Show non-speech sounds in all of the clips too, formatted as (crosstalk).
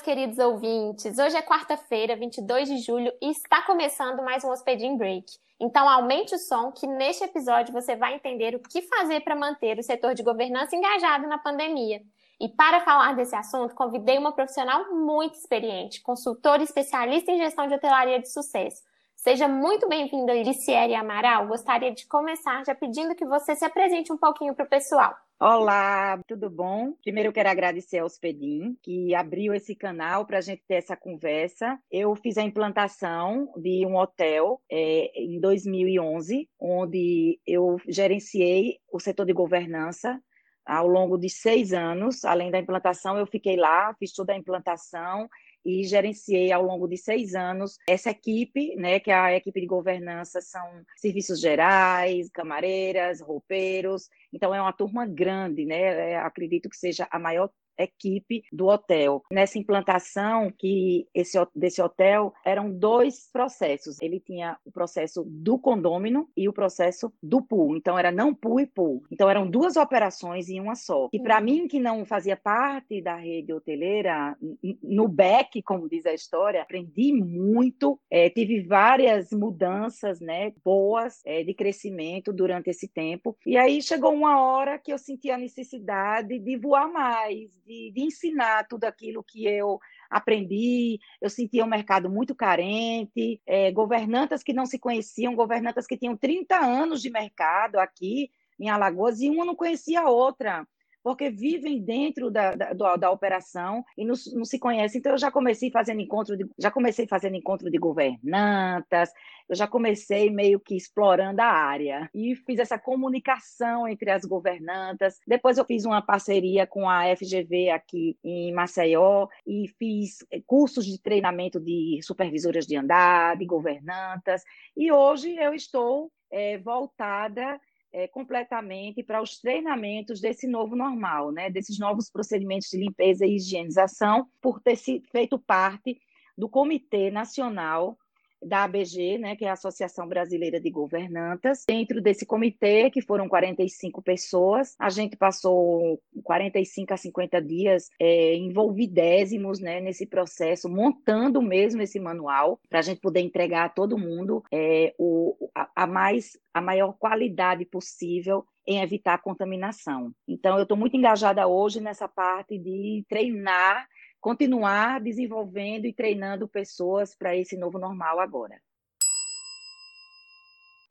meus queridos ouvintes! Hoje é quarta-feira, 22 de julho, e está começando mais um Hospedin Break. Então, aumente o som, que neste episódio você vai entender o que fazer para manter o setor de governança engajado na pandemia. E para falar desse assunto, convidei uma profissional muito experiente, consultora especialista em gestão de hotelaria de sucesso. Seja muito bem-vinda, Liciere Amaral. Gostaria de começar já pedindo que você se apresente um pouquinho para o pessoal. Olá, tudo bom? Primeiro eu quero agradecer ao Hospedim, que abriu esse canal para a gente ter essa conversa. Eu fiz a implantação de um hotel é, em 2011, onde eu gerenciei o setor de governança ao longo de seis anos. Além da implantação, eu fiquei lá, fiz toda a implantação e gerenciei ao longo de seis anos essa equipe, né, que é a equipe de governança são serviços gerais, camareiras, roupeiros, então é uma turma grande, né, é, acredito que seja a maior equipe do hotel. Nessa implantação que esse desse hotel eram dois processos. Ele tinha o processo do condômino e o processo do pool. Então era não pool e pool. Então eram duas operações em uma só. E para mim que não fazia parte da rede hoteleira, no back, como diz a história, aprendi muito. É, tive várias mudanças, né, boas é, de crescimento durante esse tempo. E aí chegou uma hora que eu senti a necessidade de voar mais, de, de ensinar tudo aquilo que eu aprendi. Eu sentia um mercado muito carente, é, governantas que não se conheciam, governantas que tinham 30 anos de mercado aqui em Alagoas e uma não conhecia a outra porque vivem dentro da, da, da operação e não, não, se conhecem. Então, eu já comecei fazendo encontro de, já comecei fazendo encontro de governantas, eu já comecei meio que explorando a área e fiz essa comunicação entre as governantas. Depois eu fiz uma parceria com a FGV aqui em Maceió e fiz cursos de treinamento de supervisoras de andar, de governantas. E hoje eu estou é, voltada é, completamente para os treinamentos desse novo normal, né, desses novos procedimentos de limpeza e higienização, por ter feito parte do Comitê Nacional da ABG, né, que é a Associação Brasileira de Governantas. Dentro desse comitê, que foram 45 pessoas, a gente passou 45 a 50 dias é, envolvidésimos né, nesse processo, montando mesmo esse manual, para a gente poder entregar a todo mundo é, o, a, a, mais, a maior qualidade possível em evitar a contaminação. Então, eu estou muito engajada hoje nessa parte de treinar continuar desenvolvendo e treinando pessoas para esse novo normal agora.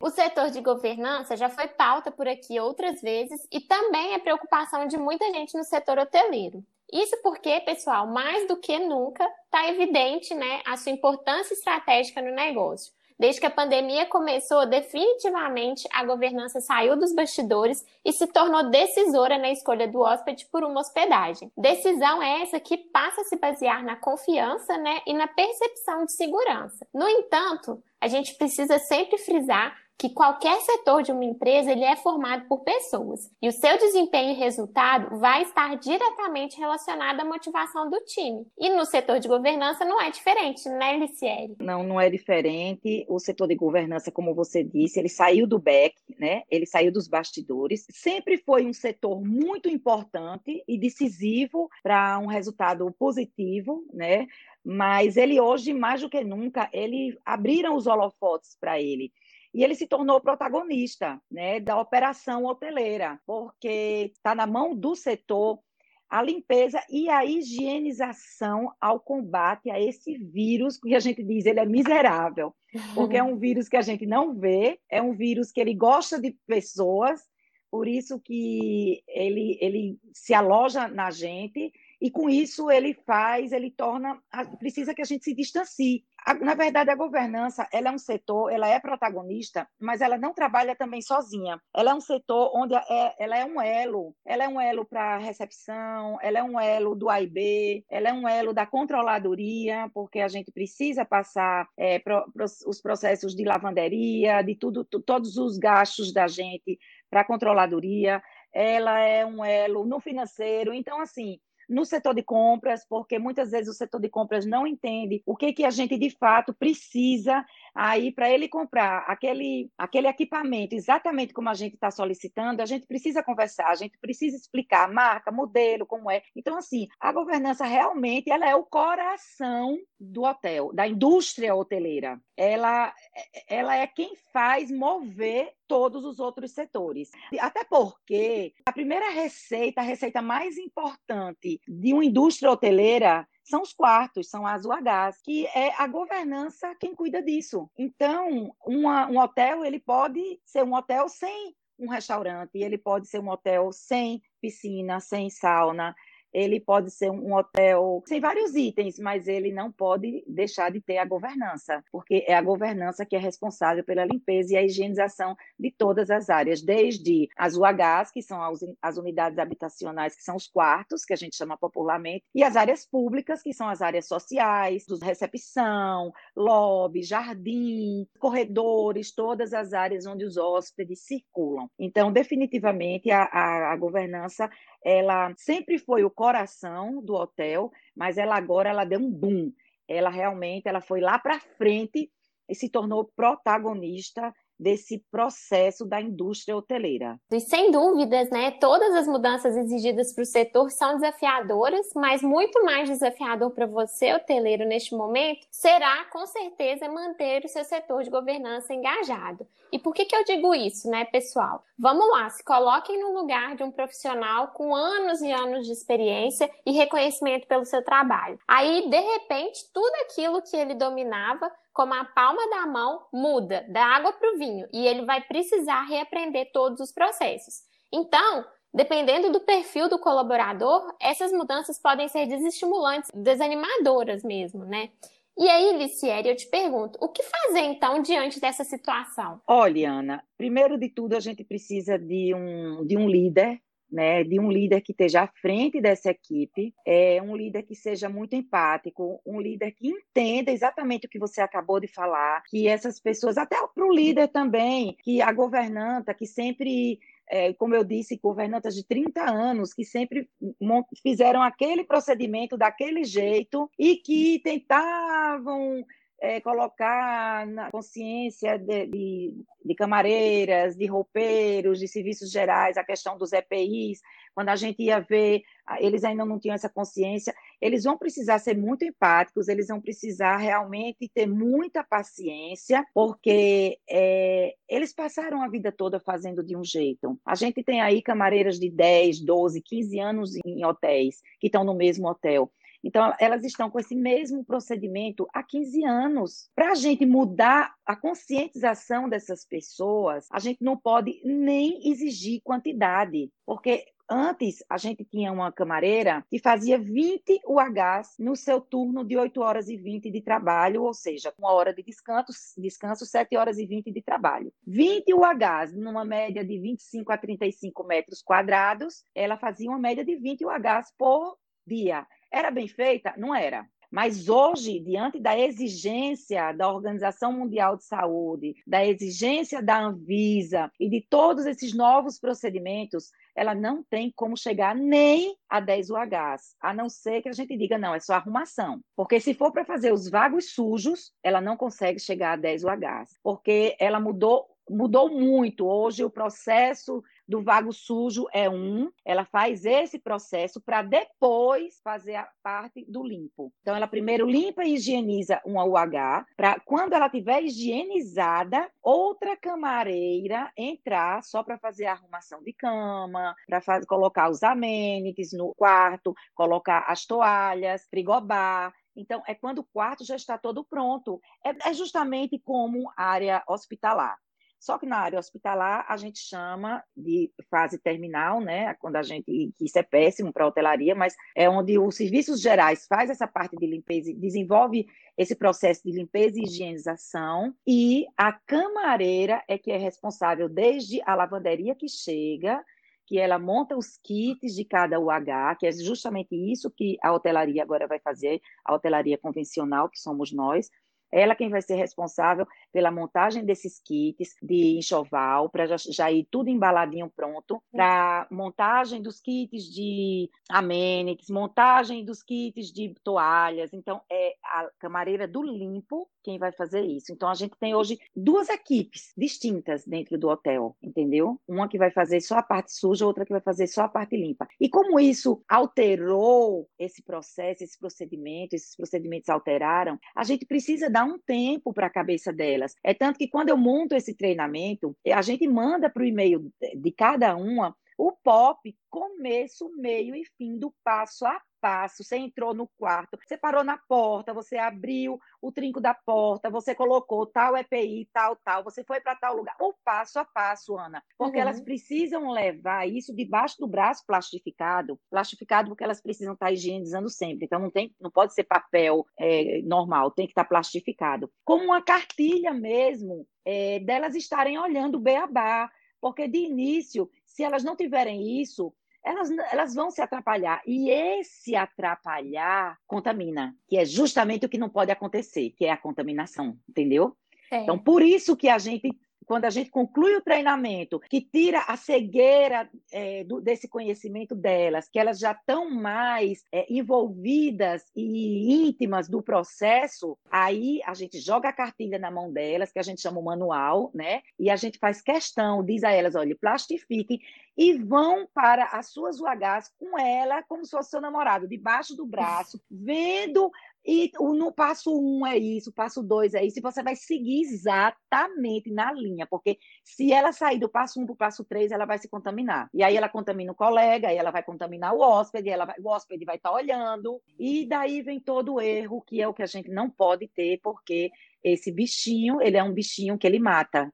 O setor de governança já foi pauta por aqui outras vezes e também é preocupação de muita gente no setor hoteleiro. Isso porque, pessoal, mais do que nunca, está evidente né, a sua importância estratégica no negócio. Desde que a pandemia começou, definitivamente a governança saiu dos bastidores e se tornou decisora na escolha do hóspede por uma hospedagem. Decisão essa que passa a se basear na confiança né, e na percepção de segurança. No entanto, a gente precisa sempre frisar que qualquer setor de uma empresa ele é formado por pessoas e o seu desempenho e resultado vai estar diretamente relacionado à motivação do time. E no setor de governança não é diferente, né, Licieri? Não, não é diferente. O setor de governança, como você disse, ele saiu do back, né? Ele saiu dos bastidores. Sempre foi um setor muito importante e decisivo para um resultado positivo, né? Mas ele hoje, mais do que nunca, ele abriram os holofotes para ele e ele se tornou protagonista né, da operação hoteleira, porque está na mão do setor a limpeza e a higienização ao combate a esse vírus que a gente diz ele é miserável, porque é um vírus que a gente não vê, é um vírus que ele gosta de pessoas, por isso que ele, ele se aloja na gente e com isso ele faz, ele torna, precisa que a gente se distancie. Na verdade, a governança, ela é um setor, ela é protagonista, mas ela não trabalha também sozinha. Ela é um setor onde é, ela é um elo, ela é um elo para recepção, ela é um elo do AIB, ela é um elo da controladoria, porque a gente precisa passar é, pro, os processos de lavanderia, de tudo, todos os gastos da gente para a controladoria. Ela é um elo no financeiro. Então, assim, no setor de compras, porque muitas vezes o setor de compras não entende o que, que a gente de fato precisa Aí, para ele comprar aquele, aquele equipamento exatamente como a gente está solicitando, a gente precisa conversar, a gente precisa explicar marca, modelo, como é. Então, assim, a governança realmente ela é o coração do hotel, da indústria hoteleira. Ela, ela é quem faz mover todos os outros setores. Até porque a primeira receita, a receita mais importante de uma indústria hoteleira são os quartos, são as UHs, que é a governança quem cuida disso. Então, uma, um hotel ele pode ser um hotel sem um restaurante, ele pode ser um hotel sem piscina, sem sauna, ele pode ser um hotel sem vários itens, mas ele não pode deixar de ter a governança, porque é a governança que é responsável pela limpeza e a higienização de todas as áreas, desde as UHs, que são as unidades habitacionais, que são os quartos, que a gente chama popularmente, e as áreas públicas, que são as áreas sociais, recepção, lobby, jardim, corredores, todas as áreas onde os hóspedes circulam. Então, definitivamente, a, a, a governança ela sempre foi o coração do hotel, mas ela agora ela deu um boom. Ela realmente ela foi lá para frente e se tornou protagonista desse processo da indústria hoteleira. E sem dúvidas, né, todas as mudanças exigidas para o setor são desafiadoras, mas muito mais desafiador para você, hoteleiro, neste momento, será com certeza manter o seu setor de governança engajado. E por que, que eu digo isso, né, pessoal? Vamos lá, se coloquem no lugar de um profissional com anos e anos de experiência e reconhecimento pelo seu trabalho. Aí, de repente, tudo aquilo que ele dominava como a palma da mão muda da água para o vinho e ele vai precisar reaprender todos os processos. Então, dependendo do perfil do colaborador, essas mudanças podem ser desestimulantes, desanimadoras mesmo, né? E aí, Licieri, eu te pergunto, o que fazer então diante dessa situação? Olha, Ana, primeiro de tudo a gente precisa de um, de um líder né, de um líder que esteja à frente dessa equipe, é um líder que seja muito empático, um líder que entenda exatamente o que você acabou de falar, que essas pessoas, até para o líder também, que a governanta, que sempre é, como eu disse, governantas de 30 anos que sempre fizeram aquele procedimento daquele jeito e que tentavam é, colocar na consciência de, de, de, camareiras, de roupeiros, de serviços gerais, a questão dos EPIs, quando a gente ia ver, eles ainda não tinham essa consciência, eles vão precisar ser muito empáticos, eles vão precisar realmente ter muita paciência, porque é, eles passaram a vida toda fazendo de um jeito. A gente tem aí camareiras de 10, 12, 15 anos em hotéis, que estão no mesmo hotel. Então, elas estão com esse mesmo procedimento há 15 anos. Para a gente mudar a conscientização dessas pessoas, a gente não pode nem exigir quantidade, porque Antes, a gente tinha uma camareira que fazia 20 UHs no seu turno de 8 horas e 20 de trabalho, ou seja, uma hora de descanso, descanso 7 horas e 20 de trabalho. 20 UHs, numa média de 25 a 35 metros quadrados, ela fazia uma média de 20 UHs por dia. Era bem feita? Não era. Mas hoje, diante da exigência da Organização Mundial de Saúde, da exigência da Anvisa e de todos esses novos procedimentos, ela não tem como chegar nem a 10 UHs, a não ser que a gente diga, não, é só arrumação. Porque se for para fazer os vagos sujos, ela não consegue chegar a 10 UHs, porque ela mudou mudou muito. Hoje o processo do vago sujo é um, ela faz esse processo para depois fazer a parte do limpo. Então, ela primeiro limpa e higieniza uma UH, para quando ela tiver higienizada, outra camareira entrar só para fazer a arrumação de cama, para colocar os amenities no quarto, colocar as toalhas, frigobar, então, é quando o quarto já está todo pronto. É, é justamente como área hospitalar. Só que na área hospitalar a gente chama de fase terminal, né? Quando a gente isso é péssimo para a hotelaria, mas é onde os serviços gerais faz essa parte de limpeza, desenvolve esse processo de limpeza e higienização e a camareira é que é responsável desde a lavanderia que chega que ela monta os kits de cada UH, que é justamente isso que a hotelaria agora vai fazer, a hotelaria convencional, que somos nós, Ela quem vai ser responsável pela montagem desses kits de enxoval, para já, já, ir tudo embaladinho pronto, para montagem dos kits de amenities, montagem dos kits de toalhas. Então, é a camareira do limpo quem vai fazer isso. Então, a gente tem hoje duas equipes distintas dentro do hotel, entendeu? Uma que vai fazer só a parte suja, outra que vai fazer só a parte limpa. E como isso alterou esse processo, esse procedimento, esses procedimentos alteraram, a gente precisa dar um tempo para a cabeça delas. É tanto que quando eu monto esse treinamento, a gente manda para o e-mail de cada uma o POP, começo, meio e fim do passo a passo. Você entrou no quarto, você parou na porta, você abriu o trinco da porta, você colocou tal EPI, tal, tal, você foi para tal lugar. O passo a passo, Ana. Porque uhum. elas precisam levar isso debaixo do braço plastificado. Plastificado porque elas precisam estar higienizando sempre. Então não, tem, não pode ser papel é, normal, tem que estar plastificado. Como uma cartilha mesmo, é, delas estarem olhando o beabá. Porque de início se elas não tiverem isso, elas, elas vão se atrapalhar. E esse atrapalhar contamina, que é justamente o que não pode acontecer, que é a contaminação, entendeu? É. Então, por isso que a gente quando a gente conclui o treinamento, que tira a cegueira é, do, desse conhecimento delas, que elas já estão mais é, envolvidas e íntimas do processo, aí a gente joga a cartilha na mão delas, que a gente chama o manual, né? E a gente faz questão, diz a elas, olha, plastifiquem e vão para as suas UHs com ela, como se fosse seu namorado, debaixo do braço, vendo e no passo um é isso, passo dois é isso, e você vai seguir exatamente na linha, porque se ela sair do passo um para o passo três, ela vai se contaminar. E aí ela contamina o colega, aí ela vai contaminar o hóspede, ela vai, o hóspede vai estar tá olhando, e daí vem todo o erro, que é o que a gente não pode ter, porque esse bichinho, ele é um bichinho que ele mata,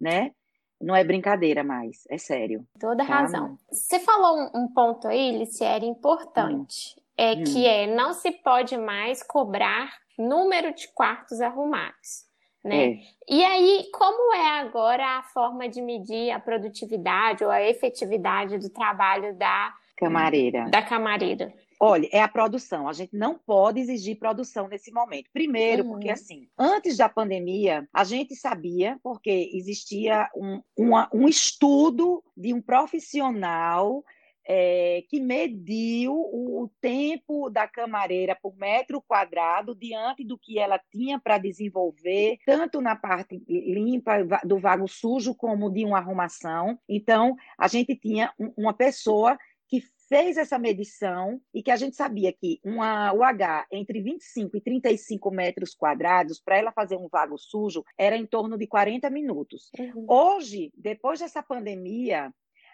né? Não é brincadeira mais, é sério. Toda tá? razão. Você falou um, um ponto aí, Liciere, importante. Hum é hum. que é não se pode mais cobrar número de quartos arrumados. Né? É. E aí, como é agora a forma de medir a produtividade ou a efetividade do trabalho da camareira? Da camareira. Olha, é a produção. A gente não pode exigir produção nesse momento. Primeiro, uhum. porque assim, antes da pandemia, a gente sabia, porque existia um, uma, um estudo de um profissional é, que mediu o, o, tempo da camareira por metro quadrado diante do que ela tinha para desenvolver, tanto na parte limpa do vago sujo como de uma arrumação. Então, a gente tinha um, uma pessoa que fez essa medição e que a gente sabia que uma UH entre 25 e 35 metros quadrados, para ela fazer um vago sujo, era em torno de 40 minutos. Uhum. Hoje, depois dessa pandemia,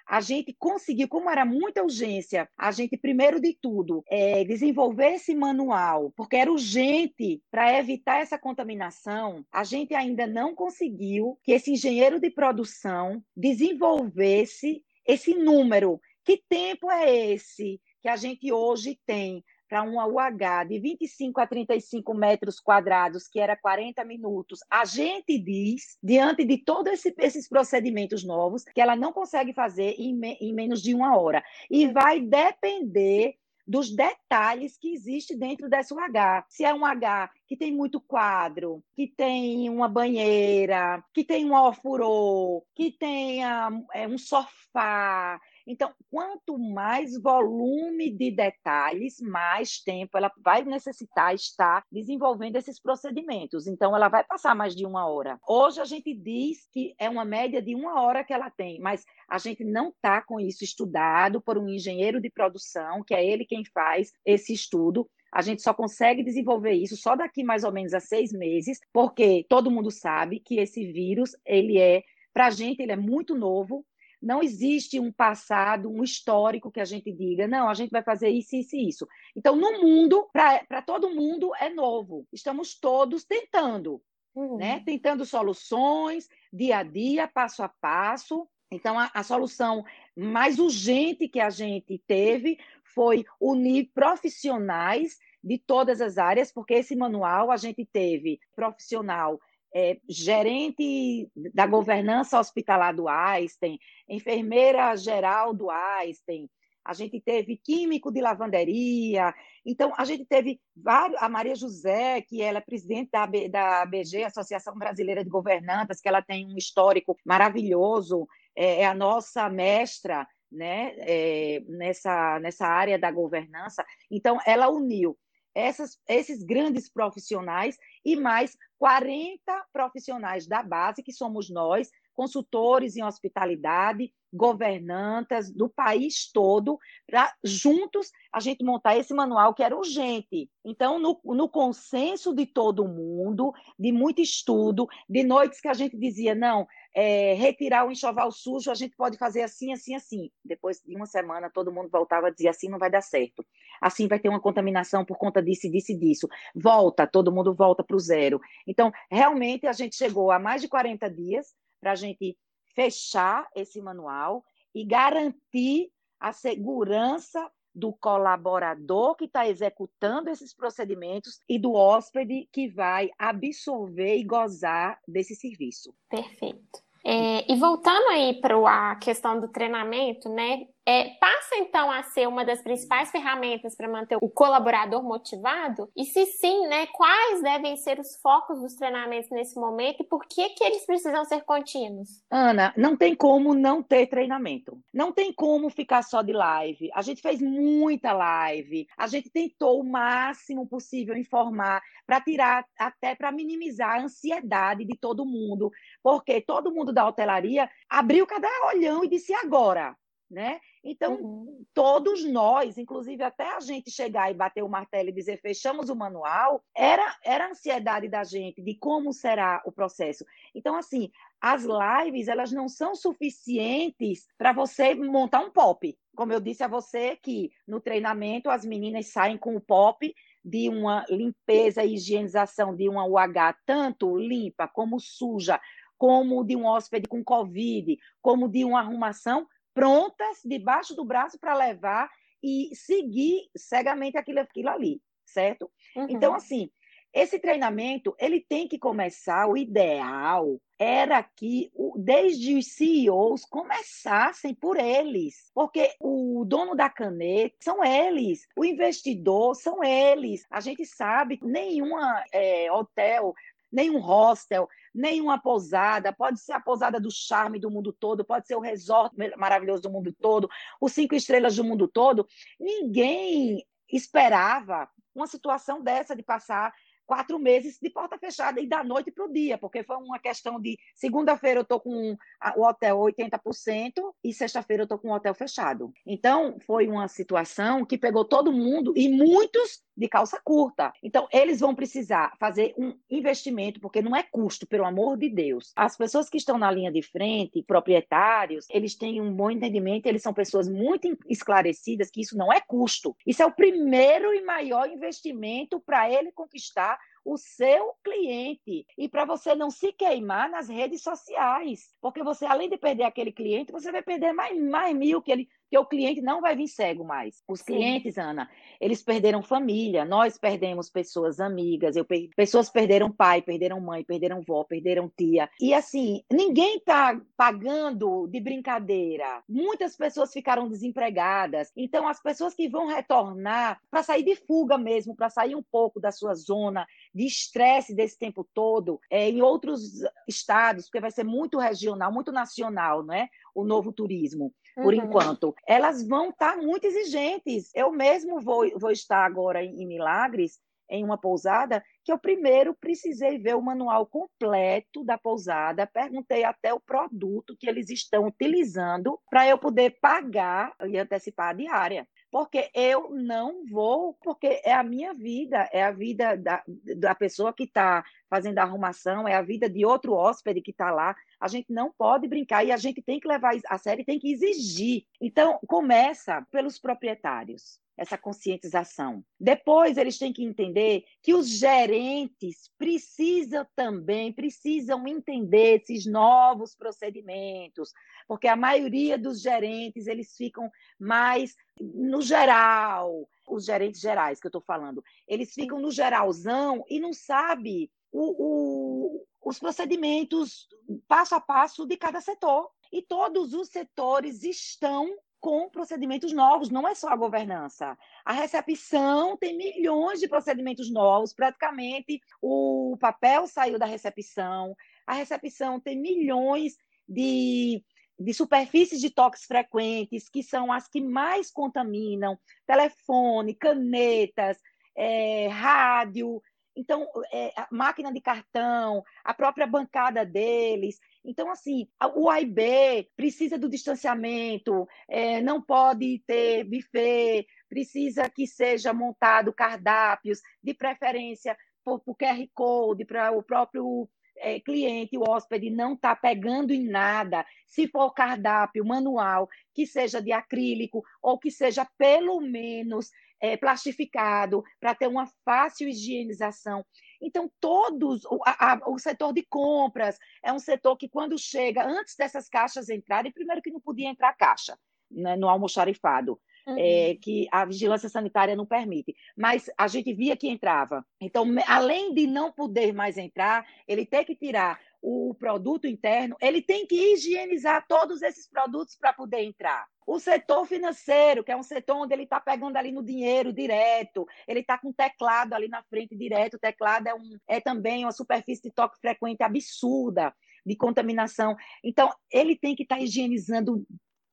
a gente conseguiu, como era muita urgência, a gente, primeiro de tudo, é, desenvolver esse manual, porque era urgente para evitar essa contaminação, a gente ainda não conseguiu que esse engenheiro de produção desenvolvesse esse número. Que tempo é esse que a gente hoje tem para uma UH de 25 a 35 metros quadrados, que era 40 minutos, a gente diz, diante de todos esse, esses procedimentos novos, que ela não consegue fazer em, me, em menos de uma hora. E vai depender dos detalhes que existe dentro dessa UH. Se é um H que tem muito quadro, que tem uma banheira, que tem um ofurô, que tenha é, um sofá, então, quanto mais volume de detalhes, mais tempo ela vai necessitar estar desenvolvendo esses procedimentos. Então, ela vai passar mais de uma hora. Hoje, a gente diz que é uma média de uma hora que ela tem, mas a gente não está com isso estudado por um engenheiro de produção, que é ele quem faz esse estudo. A gente só consegue desenvolver isso só daqui mais ou menos a seis meses, porque todo mundo sabe que esse vírus, ele é, para a gente, ele é muito novo, não existe um passado, um histórico que a gente diga, não, a gente vai fazer isso, isso e isso. Então, no mundo, para todo mundo, é novo. Estamos todos tentando, uhum. né? Tentando soluções, dia a dia, passo a passo. Então, a, a solução mais urgente que a gente teve foi unir profissionais de todas as áreas, porque esse manual a gente teve profissional é, gerente da governança hospitalar do Einstein, enfermeira geral do Einstein, a gente teve químico de lavanderia. Então, a gente teve vários, a Maria José, que ela é presidente da, da ABG, Associação Brasileira de Governantas, que ela tem um histórico maravilhoso, é, é a nossa mestra né, é, nessa, nessa área da governança. Então, ela uniu essas, esses grandes profissionais e mais 40 profissionais da base, que somos nós, consultores em hospitalidade, governantas do país todo, para juntos a gente montar esse manual que era urgente. Então, no, no consenso de todo mundo, de muito estudo, de noites que a gente dizia, não, é, retirar o enxoval sujo, a gente pode fazer assim, assim, assim. Depois de uma semana, todo mundo voltava a dizer assim não vai dar certo. Assim vai ter uma contaminação por conta disso, disso e disso. Volta, todo mundo volta para o zero. Então, realmente, a gente chegou a mais de 40 dias para a gente fechar esse manual e garantir a segurança do colaborador que está executando esses procedimentos e do hóspede que vai absorver e gozar desse serviço. Perfeito. É, e voltando aí para a questão do treinamento, né? É, passa então a ser uma das principais ferramentas para manter o colaborador motivado? E se sim, né, quais devem ser os focos dos treinamentos nesse momento e por que, que eles precisam ser contínuos? Ana, não tem como não ter treinamento. Não tem como ficar só de live. A gente fez muita live, a gente tentou o máximo possível informar para tirar, até para minimizar a ansiedade de todo mundo, porque todo mundo da hotelaria abriu cada olhão e disse agora né? Então, uhum. todos nós, inclusive até a gente chegar e bater o martelo e dizer fechamos o manual, era, era a ansiedade da gente de como será o processo. Então, assim, as lives, elas não são suficientes para você montar um pop. Como eu disse a você que no treinamento as meninas saem com o pop de uma limpeza e higienização de uma UH tanto limpa como suja, como de um hóspede com Covid, como de uma arrumação prontas debaixo do braço para levar e seguir cegamente aquilo, aquilo ali, certo? Uhum. Então, assim, esse treinamento ele tem que começar. O ideal era que desde os CEOs começassem por eles, porque o dono da caneta são eles, o investidor são eles. A gente sabe que nenhuma é, hotel nenhum hostel, nenhuma pousada, pode ser a pousada do charme do mundo todo, pode ser o resort maravilhoso do mundo todo, os cinco estrelas do mundo todo. Ninguém esperava uma situação dessa de passar quatro meses de porta fechada e da noite para o dia, porque foi uma questão de segunda-feira eu estou com o hotel 80% e sexta-feira eu estou com o hotel fechado. Então, foi uma situação que pegou todo mundo e muitos de calça curta. Então, eles vão precisar fazer um investimento, porque não é custo, pelo amor de Deus. As pessoas que estão na linha de frente, proprietários, eles têm um bom entendimento, eles são pessoas muito esclarecidas que isso não é custo. Isso é o primeiro e maior investimento para ele conquistar o seu cliente e para você não se queimar nas redes sociais, porque você além de perder aquele cliente, você vai perder mais, mais mil que ele que o cliente não vai vir cego mais. Os Sim. clientes, Ana, eles perderam família, nós perdemos pessoas amigas, eu per... pessoas perderam pai, perderam mãe, perderam vó, perderam tia. E assim, ninguém está pagando de brincadeira. Muitas pessoas ficaram desempregadas. Então, as pessoas que vão retornar para sair de fuga mesmo, para sair um pouco da sua zona de estresse desse tempo todo, é, em outros estados, porque vai ser muito regional, muito nacional, né? O novo turismo por uhum. enquanto, elas vão estar tá muito exigentes. Eu mesmo vou, vou estar agora em, em Milagres, em uma pousada, que eu primeiro precisei ver o manual completo da pousada, perguntei até o produto que eles estão utilizando para eu poder pagar e antecipar a diária porque eu não vou, porque é a minha vida, é a vida da, da pessoa que está fazendo a arrumação, é a vida de outro hóspede que está lá. A gente não pode brincar e a gente tem que levar a sério, tem que exigir. Então, começa pelos proprietários essa conscientização. Depois eles têm que entender que os gerentes precisam também, precisam entender esses novos procedimentos, porque a maioria dos gerentes, eles ficam mais no geral, os gerentes gerais que eu estou falando, eles ficam no geralzão e não sabe o, o, os procedimentos passo a passo de cada setor. E todos os setores estão com procedimentos novos, não é só a governança. A recepção tem milhões de procedimentos novos, praticamente o papel saiu da recepção, a recepção tem milhões de, de superfícies de toques frequentes, que são as que mais contaminam, telefone, canetas, é, rádio, então, é, máquina de cartão, a própria bancada deles. Então, assim, o AIB precisa do distanciamento, é, não pode ter buffet, precisa que seja montado cardápios, de preferência por, por QR Code, para o próprio é, cliente, o hóspede, não está pegando em nada. Se for cardápio manual, que seja de acrílico ou que seja pelo menos é, plastificado, para ter uma fácil higienização. Então, todos, o, a, o setor de compras é um setor que, quando chega, antes dessas caixas entrarem, primeiro que não podia entrar caixa né, no almoxarifado. Uhum. É, que a vigilância sanitária não permite. Mas a gente via que entrava. Então, além de não poder mais entrar, ele tem que tirar o produto interno, ele tem que higienizar todos esses produtos para poder entrar. O setor financeiro, que é um setor onde ele está pegando ali no dinheiro direto, ele está com teclado ali na frente direto, o teclado é, um, é também uma superfície de toque frequente absurda de contaminação. Então, ele tem que estar tá higienizando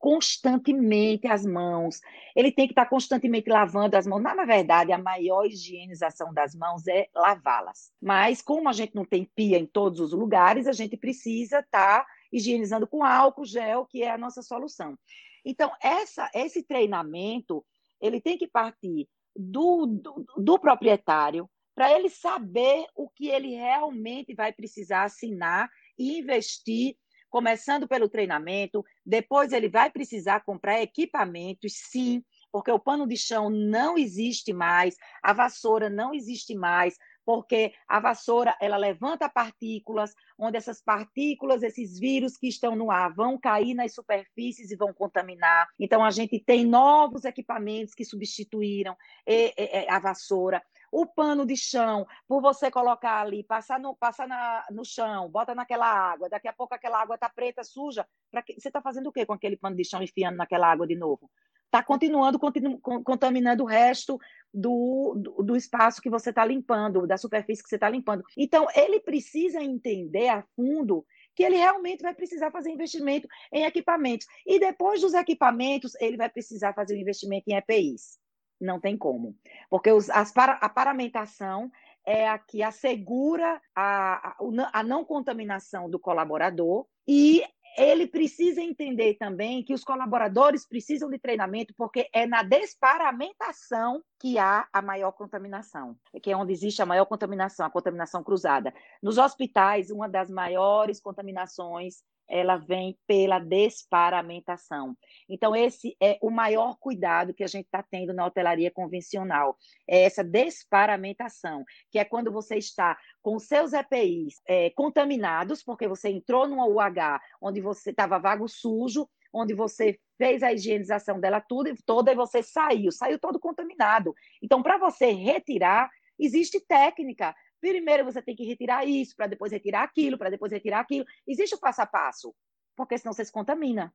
constantemente as mãos, ele tem que estar constantemente lavando as mãos. Na verdade, a maior higienização das mãos é lavá-las. Mas, como a gente não tem pia em todos os lugares, a gente precisa estar higienizando com álcool gel, que é a nossa solução. Então, essa, esse treinamento, ele tem que partir do, do, do proprietário, para ele saber o que ele realmente vai precisar assinar e investir começando pelo treinamento, depois ele vai precisar comprar equipamentos, sim, porque o pano de chão não existe mais, a vassoura não existe mais, porque a vassoura ela levanta partículas, onde essas partículas, esses vírus que estão no ar, vão cair nas superfícies e vão contaminar. Então a gente tem novos equipamentos que substituíram a vassoura o pano de chão, por você colocar ali, passar no, passar na, no chão, bota naquela água, daqui a pouco aquela água está preta, suja, que, você está fazendo o quê com aquele pano de chão enfiando naquela água de novo? Está continuando continu, contaminando o resto do, do, do espaço que você está limpando, da superfície que você está limpando. Então, ele precisa entender a fundo que ele realmente vai precisar fazer investimento em equipamentos. E depois dos equipamentos, ele vai precisar fazer um investimento em EPIs. Não tem como. Porque os, as a paramentação é a que assegura a, a, a não contaminação do colaborador e ele precisa entender também que os colaboradores precisam de treinamento, porque é na desparamentação que há a maior contaminação, que é onde existe a maior contaminação, a contaminação cruzada. Nos hospitais, uma das maiores contaminações ela vem pela desparamentação. Então, esse é o maior cuidado que a gente está tendo na hotelaria convencional, é essa desparamentação, que é quando você está com seus EPIs é, contaminados, porque você entrou numa UH onde você estava vago sujo, onde você fez a higienização dela tudo, toda e você saiu, saiu todo contaminado. Então, para você retirar, existe técnica Primeiro você tem que retirar isso, para depois retirar aquilo, para depois retirar aquilo. Existe o passo a passo, porque senão você se contamina.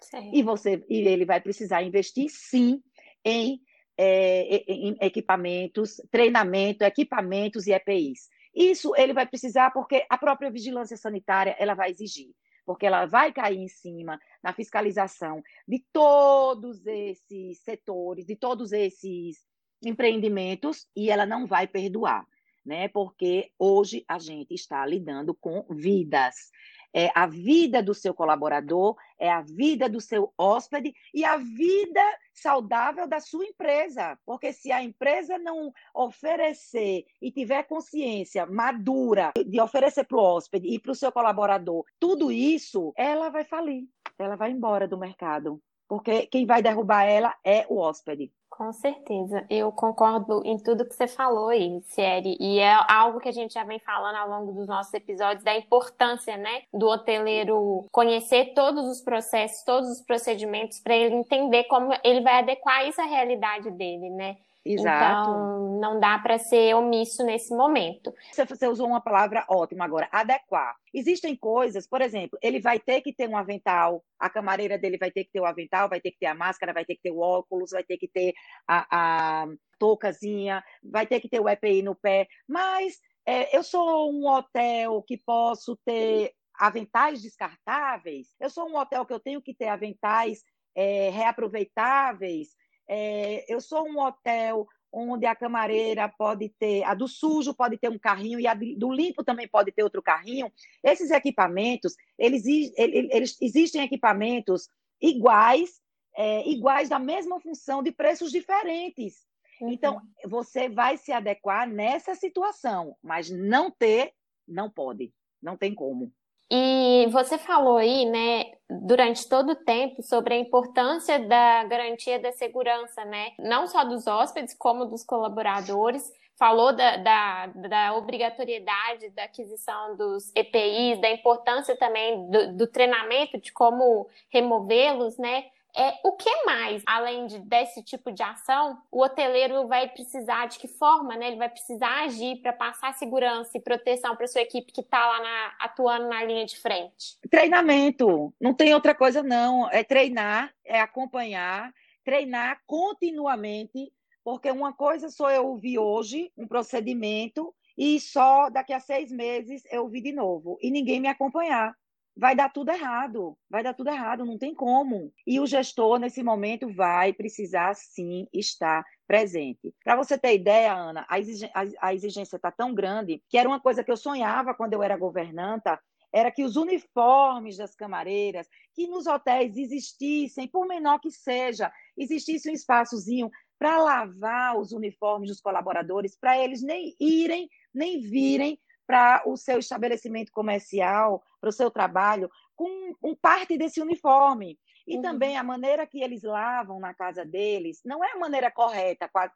Sim. E você e ele vai precisar investir sim em, é, em equipamentos, treinamento, equipamentos e EPIs. Isso ele vai precisar porque a própria vigilância sanitária ela vai exigir, porque ela vai cair em cima na fiscalização de todos esses setores, de todos esses empreendimentos e ela não vai perdoar né? Porque hoje a gente está lidando com vidas. É a vida do seu colaborador, é a vida do seu hóspede e a vida saudável da sua empresa. Porque se a empresa não oferecer e tiver consciência madura de oferecer para o hóspede e para o seu colaborador tudo isso, ela vai falir, ela vai embora do mercado. Porque quem vai derrubar ela é o hóspede. Com certeza, eu concordo em tudo que você falou aí, Sierra, e é algo que a gente já vem falando ao longo dos nossos episódios da importância, né, do hoteleiro conhecer todos os processos, todos os procedimentos para ele entender como ele vai adequar isso à realidade dele, né? Exato. Então, não dá para ser omisso nesse momento. Você usou uma palavra ótima agora, adequar. Existem coisas, por exemplo, ele vai ter que ter um avental, a camareira dele vai ter que ter o avental, vai ter que ter a máscara, vai ter que ter o óculos, vai ter que ter a, a toucazinha, vai ter que ter o EPI no pé, mas é, eu sou um hotel que posso ter aventais descartáveis, eu sou um hotel que eu tenho que ter aventais é, reaproveitáveis, é, eu sou um hotel onde a camareira pode ter, a do sujo pode ter um carrinho e a do limpo também pode ter outro carrinho. Esses equipamentos, eles, eles existem equipamentos iguais, é, iguais da mesma função de preços diferentes. Uhum. Então, você vai se adequar nessa situação, mas não ter, não pode, não tem como. E você falou aí, né, durante todo o tempo sobre a importância da garantia da segurança, né? Não só dos hóspedes, como dos colaboradores. Falou da, da, da obrigatoriedade da aquisição dos EPIs, da importância também do, do treinamento de como removê-los, né? É, o que mais, além de, desse tipo de ação, o hoteleiro vai precisar, de que forma, né? Ele vai precisar agir para passar segurança e proteção para sua equipe que está lá na, atuando na linha de frente? Treinamento, não tem outra coisa não. É treinar, é acompanhar, treinar continuamente, porque uma coisa sou eu ouvir hoje um procedimento e só daqui a seis meses eu ouvir de novo e ninguém me acompanhar vai dar tudo errado, vai dar tudo errado, não tem como. E o gestor, nesse momento, vai precisar sim estar presente. Para você ter ideia, Ana, a exigência está tão grande que era uma coisa que eu sonhava quando eu era governanta, era que os uniformes das camareiras, que nos hotéis existissem, por menor que seja, existisse um espaçozinho para lavar os uniformes dos colaboradores, para eles nem irem, nem virem para o seu estabelecimento comercial, para o seu trabalho, com um parte desse uniforme. E uhum. também a maneira que eles lavam na casa deles não é a maneira correta, quase,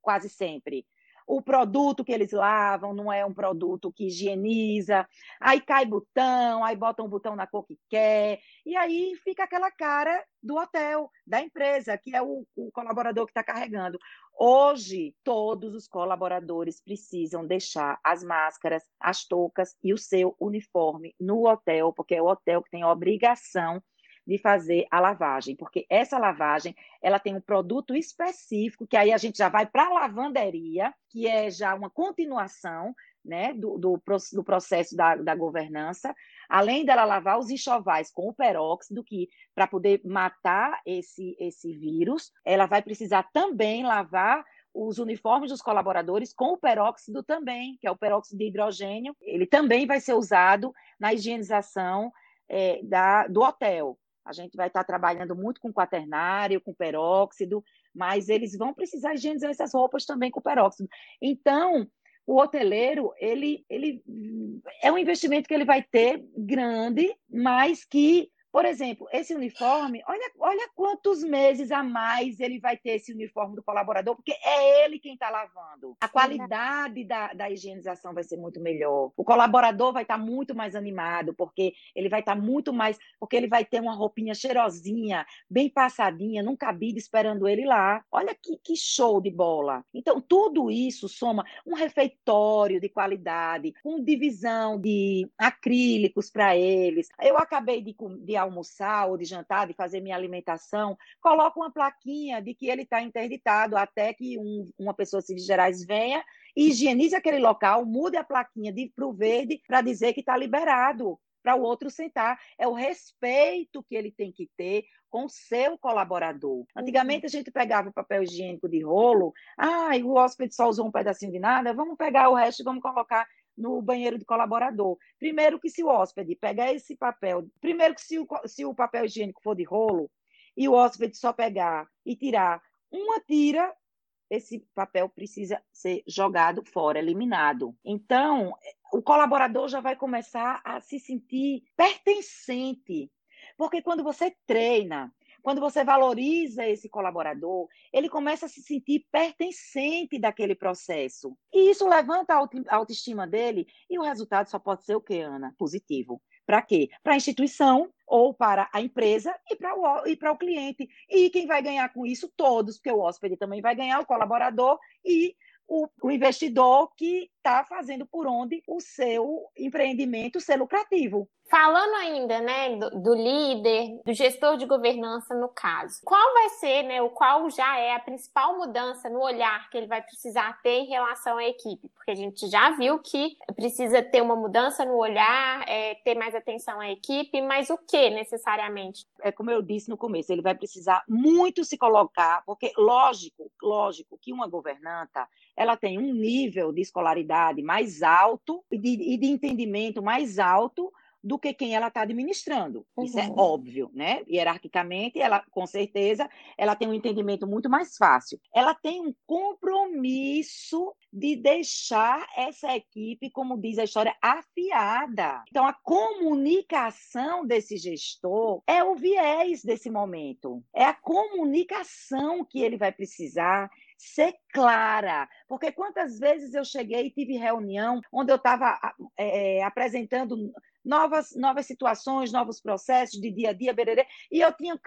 quase sempre o produto que eles lavam não é um produto que higieniza, aí cai botão, aí bota um botão na cor que quer, e aí fica aquela cara do hotel, da empresa, que é o, o colaborador que está carregando. Hoje, todos os colaboradores precisam deixar as máscaras, as toucas e o seu uniforme no hotel, porque é o hotel que tem a obrigação de fazer a lavagem, porque essa lavagem ela tem um produto específico que aí a gente já vai para a lavanderia, que é já uma continuação né, do, do, do processo da, da, governança, além dela lavar os enxovais com o peróxido, que para poder matar esse, esse vírus, ela vai precisar também lavar os uniformes dos colaboradores com o peróxido também, que é o peróxido de hidrogênio, ele também vai ser usado na higienização é, da, do hotel. A gente vai estar trabalhando muito com quaternário, com peróxido, mas eles vão precisar higienizar essas roupas também com peróxido. Então, o hoteleiro, ele, ele é um investimento que ele vai ter grande, mas que por exemplo, esse uniforme, olha, olha quantos meses a mais ele vai ter esse uniforme do colaborador, porque é ele quem está lavando. A qualidade da, da higienização vai ser muito melhor. O colaborador vai estar tá muito mais animado, porque ele vai estar tá muito mais. Porque ele vai ter uma roupinha cheirosinha, bem passadinha, num cabide esperando ele lá. Olha que, que show de bola. Então, tudo isso soma um refeitório de qualidade, com divisão de acrílicos para eles. Eu acabei de, de almoçar ou de jantar, de fazer minha alimentação, coloco uma plaquinha de que ele está interditado até que um, uma pessoa de Gerais venha e higienize aquele local, mude a plaquinha para o verde para dizer que está liberado para o outro sentar. É o respeito que ele tem que ter com o seu colaborador. Antigamente a gente pegava o papel higiênico de rolo, ah, o hóspede só usou um pedacinho de nada, vamos pegar o resto e vamos colocar no banheiro de colaborador. Primeiro que se o hóspede pegar esse papel, primeiro que se o, se o papel higiênico for de rolo e o hóspede só pegar e tirar uma tira, esse papel precisa ser jogado fora, eliminado. Então, o colaborador já vai começar a se sentir pertencente. Porque quando você treina, quando você valoriza esse colaborador, ele começa a se sentir pertencente daquele processo. E isso levanta a autoestima dele e o resultado só pode ser o que, Ana? Positivo. Para quê? Para a instituição ou para a empresa e para o, e para o cliente. E quem vai ganhar com isso? Todos, porque o hóspede também vai ganhar, o colaborador e o, o investidor que está fazendo por onde o seu empreendimento ser lucrativo. Falando ainda, né, do, do, líder, do gestor de governança no caso, qual vai ser, né, o qual já é a principal mudança no olhar que ele vai precisar ter em relação à equipe? Porque a gente já viu que precisa ter uma mudança no olhar, é, ter mais atenção à equipe, mas o que necessariamente? É como eu disse no começo, ele vai precisar muito se colocar, porque lógico, lógico que uma governanta ela tem um nível de escolaridade mais alto e de, e de entendimento mais alto do que quem ela está administrando. Uhum. Isso é uhum. óbvio, né? Hierarquicamente, ela, com certeza, ela tem um entendimento muito mais fácil. Ela tem um compromisso de deixar essa equipe, como diz a história, afiada. Então, a comunicação desse gestor é o viés desse momento. É a comunicação que ele vai precisar ser clara, porque quantas vezes eu cheguei e tive reunião onde eu estava é, apresentando novas, novas situações, novos processos de dia a dia, bererê, e eu tinha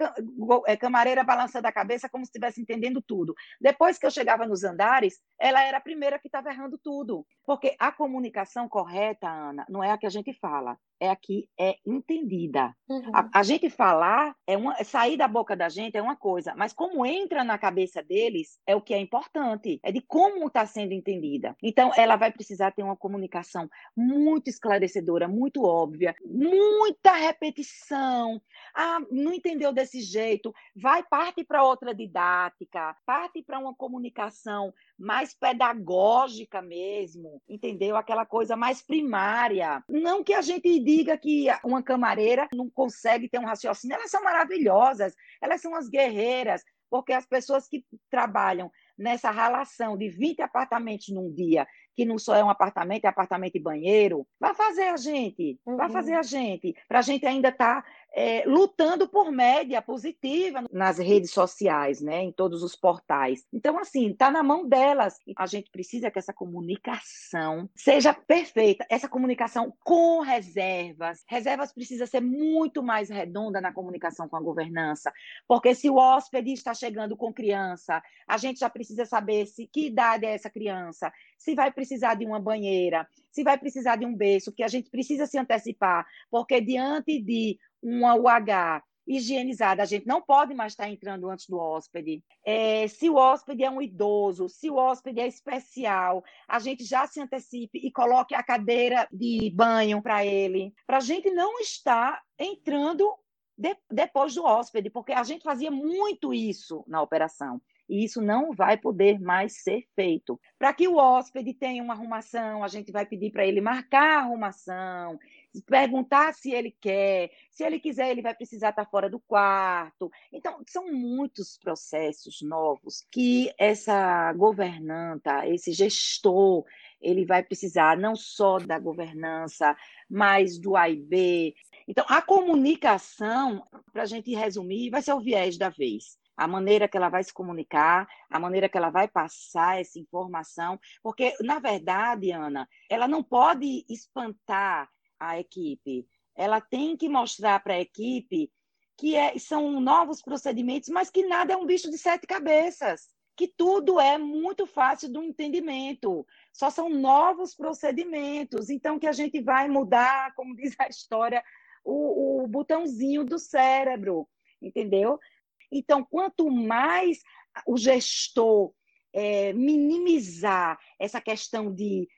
é, camareira balançando a cabeça como se estivesse entendendo tudo. Depois que eu chegava nos andares, ela era a primeira que estava errando tudo, porque a comunicação correta, Ana, não é a que a gente fala, é a que é entendida. Uhum. A, a, gente falar, é uma, sair da boca da gente é uma coisa, mas como entra na cabeça deles é o que é importante, é de como está sendo entendida. Então, ela vai precisar ter uma comunicação muito esclarecedora, muito óbvia, muita repetição. Ah, não entendeu desse jeito, vai, parte para outra didática, parte para uma comunicação mais pedagógica mesmo, entendeu? Aquela coisa mais primária. Não que a gente diga que uma camareira não consegue ter um raciocínio, elas são maravilhosas, elas são as guerreiras, porque as pessoas que trabalham nessa relação de 20 apartamentos num dia, que não só é um apartamento, é apartamento e banheiro, vai fazer a gente, uhum. vai fazer a gente, para a gente ainda estar tá, é, lutando por média positiva nas redes sociais, né, em todos os portais. Então, assim, está na mão delas. A gente precisa que essa comunicação seja perfeita, essa comunicação com reservas. Reservas precisa ser muito mais redonda na comunicação com a governança, porque se o hóspede está chegando com criança, a gente já precisa saber se que idade é essa criança, se vai precisar de uma banheira, se vai precisar de um berço, que a gente precisa se antecipar, porque diante de uma UH higienizada, a gente não pode mais estar entrando antes do hóspede. É, se o hóspede é um idoso, se o hóspede é especial, a gente já se antecipe e coloque a cadeira de banho para ele, para a gente não estar entrando de, depois do hóspede, porque a gente fazia muito isso na operação e isso não vai poder mais ser feito. Para que o hóspede tenha uma arrumação, a gente vai pedir para ele marcar a arrumação, perguntar se ele quer, se ele quiser, ele vai precisar estar fora do quarto. Então, são muitos processos novos que essa governanta, esse gestor, ele vai precisar não só da governança, mas do AIB. Então, a comunicação, para a gente resumir, vai ser o viés da vez a maneira que ela vai se comunicar, a maneira que ela vai passar essa informação, porque, na verdade, Ana, ela não pode espantar a equipe, ela tem que mostrar para a equipe que é, são novos procedimentos, mas que nada é um bicho de sete cabeças, que tudo é muito fácil do entendimento, só são novos procedimentos, então que a gente vai mudar, como (laughs) diz a história, o, o botãozinho do cérebro, entendeu? Então, quanto mais o gestor é, minimizar essa questão de,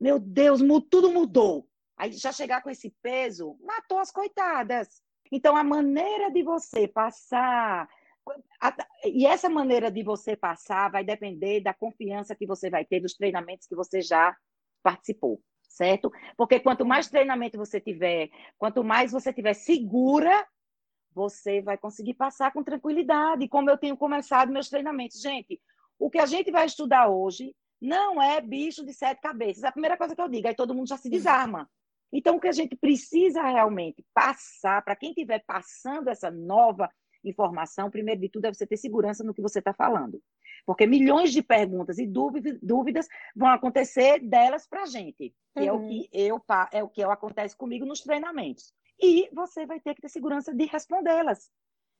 meu Deus, tudo mudou, aí já chegar com esse peso, matou as coitadas. Então, a maneira de você passar e essa maneira de você passar vai depender da confiança que você vai ter dos treinamentos que você já participou, certo? Porque quanto mais treinamento você tiver, quanto mais você tiver segura você vai conseguir passar com tranquilidade, como eu tenho começado meus treinamentos. Gente, o que a gente vai estudar hoje não é bicho de sete cabeças. A primeira coisa que eu digo, aí todo mundo já se desarma. Então, o que a gente precisa realmente passar, para quem estiver passando essa nova informação, primeiro de tudo é você ter segurança no que você está falando. Porque milhões de perguntas e dúvidas vão acontecer delas para a gente. Que uhum. é o que eu é o que acontece comigo nos treinamentos. e você vai ter que ter segurança de respondê-las,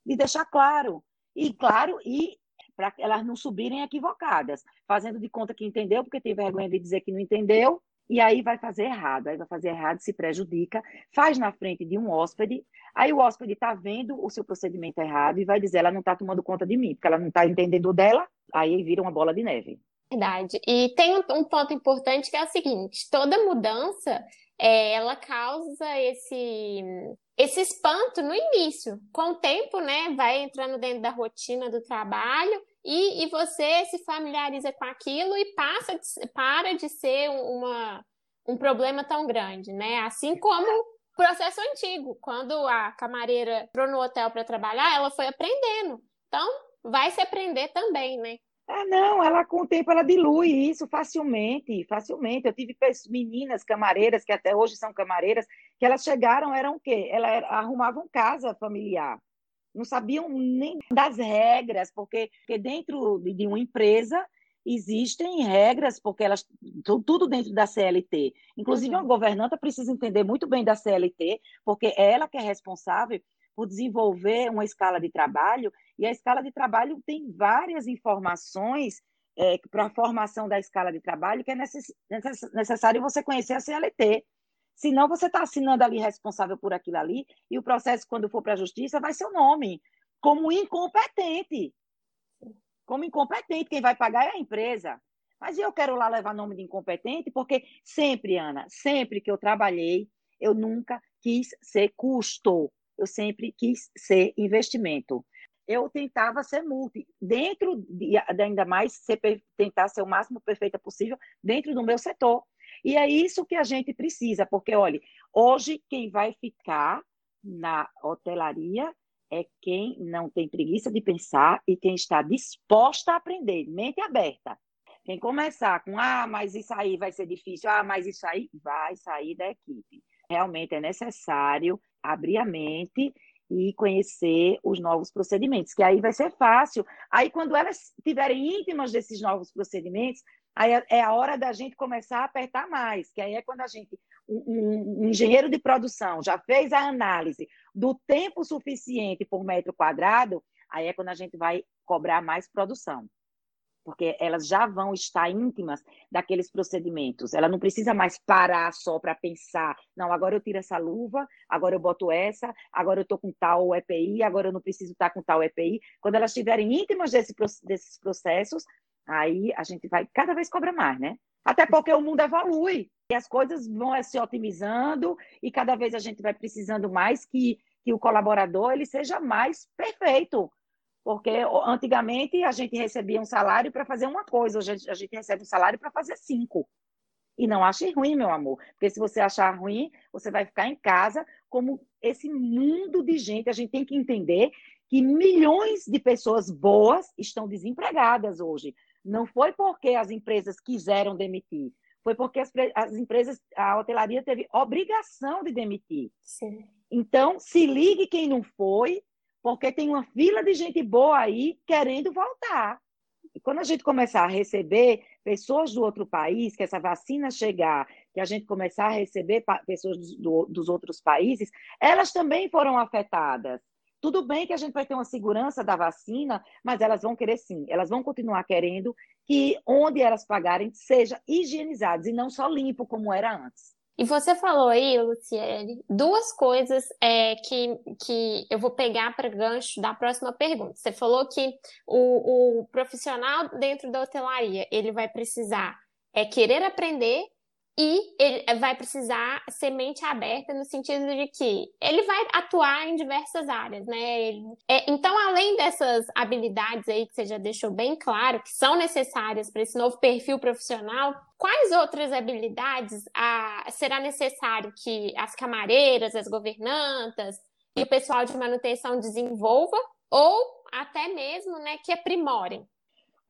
de deixar claro. E claro, e para elas não subirem equivocadas, fazendo de conta que entendeu, porque tem vergonha de dizer que não entendeu, e aí vai fazer errado, aí vai fazer errado, se prejudica, faz na frente de um hóspede, aí o hóspede está vendo o seu procedimento errado e vai dizer, ela não está tomando conta de mim, porque ela não está entendendo dela, aí vira uma bola de neve. Verdade. E tem um ponto importante que é o seguinte: toda mudança é, ela causa esse, esse espanto no início. Com o tempo, né, vai entrando dentro da rotina do trabalho e, e você se familiariza com aquilo e passa de, para de ser uma, um problema tão grande, né? Assim como processo antigo, quando a camareira entrou no hotel para trabalhar, ela foi aprendendo. Então, vai se aprender também, né? Ah, não, ela com o tempo ela dilui isso facilmente, facilmente. Eu tive meninas camareiras que até hoje são camareiras, que elas chegaram eram o quê? Elas arrumavam casa familiar. Não sabiam nem das regras, porque, porque dentro de uma empresa existem regras, porque elas tudo dentro da CLT. Inclusive, uhum. uma governanta precisa entender muito bem da CLT, porque é ela que é responsável por desenvolver uma escala de trabalho, e a escala de trabalho tem várias informações é, para a formação da escala de trabalho que é necess, necessário você conhecer a CLT. Senão, você está assinando ali responsável por aquilo ali, e o processo, quando for para a justiça, vai ser o nome, como incompetente. Como incompetente, quem vai pagar é a empresa. Mas eu quero lá levar nome de incompetente, porque sempre, Ana, sempre que eu trabalhei, eu nunca quis ser custo eu sempre quis ser investimento. Eu tentava ser multi, dentro de, ainda mais ser, tentar ser o máximo perfeita possível dentro do meu setor. E é isso que a gente precisa, porque, olha, hoje quem vai ficar na hotelaria é quem não tem preguiça de pensar e quem está disposta a aprender, mente aberta. Quem começar com, ah, mas isso aí vai ser difícil, ah, mas isso aí vai sair da equipe. Realmente é necessário abrir a mente e conhecer os novos procedimentos, que aí vai ser fácil. Aí, quando elas estiverem íntimas desses novos procedimentos, aí é, é a hora da gente começar a apertar mais, que aí é quando a gente, um, um engenheiro de produção, já fez a análise do tempo suficiente por metro quadrado, aí é quando a gente vai cobrar mais produção porque elas já vão estar íntimas daqueles procedimentos. Ela não precisa mais parar só para pensar, não, agora eu tiro essa luva, agora eu boto essa, agora eu estou com tal EPI, agora eu não preciso estar com tal EPI. Quando elas estiverem íntimas desse, desses processos, aí a gente vai cada vez cobrar mais, né? Até porque o mundo evolui e as coisas vão se otimizando e cada vez a gente vai precisando mais que, que o colaborador ele seja mais perfeito porque antigamente a gente recebia um salário para fazer uma coisa, hoje a gente recebe um salário para fazer cinco. E não ache ruim, meu amor, porque se você achar ruim, você vai ficar em casa como esse mundo de gente. A gente tem que entender que milhões de pessoas boas estão desempregadas hoje. Não foi porque as empresas quiseram demitir, foi porque as, as empresas, a hotelaria teve obrigação de demitir. Sim. Então, se ligue quem não foi, porque tem uma fila de gente boa aí querendo voltar. E quando a gente começar a receber pessoas do outro país, que essa vacina chegar, que a gente começar a receber pessoas do, dos outros países, elas também foram afetadas. Tudo bem que a gente vai ter uma segurança da vacina, mas elas vão querer sim, elas vão continuar querendo que onde elas pagarem seja higienizados e não só limpo como era antes. E você falou aí, Luciele, duas coisas é, que, que eu vou pegar para gancho da próxima pergunta. Você falou que o, o profissional dentro da hotelaria ele vai precisar é querer aprender e ele vai precisar ser mente aberta no sentido de que ele vai atuar em diversas áreas, né? Ele, é, então, além dessas habilidades aí que você já deixou bem claro que são necessárias para esse novo perfil profissional, quais outras habilidades a, será necessário que as camareiras, as governantas e o pessoal de manutenção desenvolva ou até mesmo, né, que aprimorem?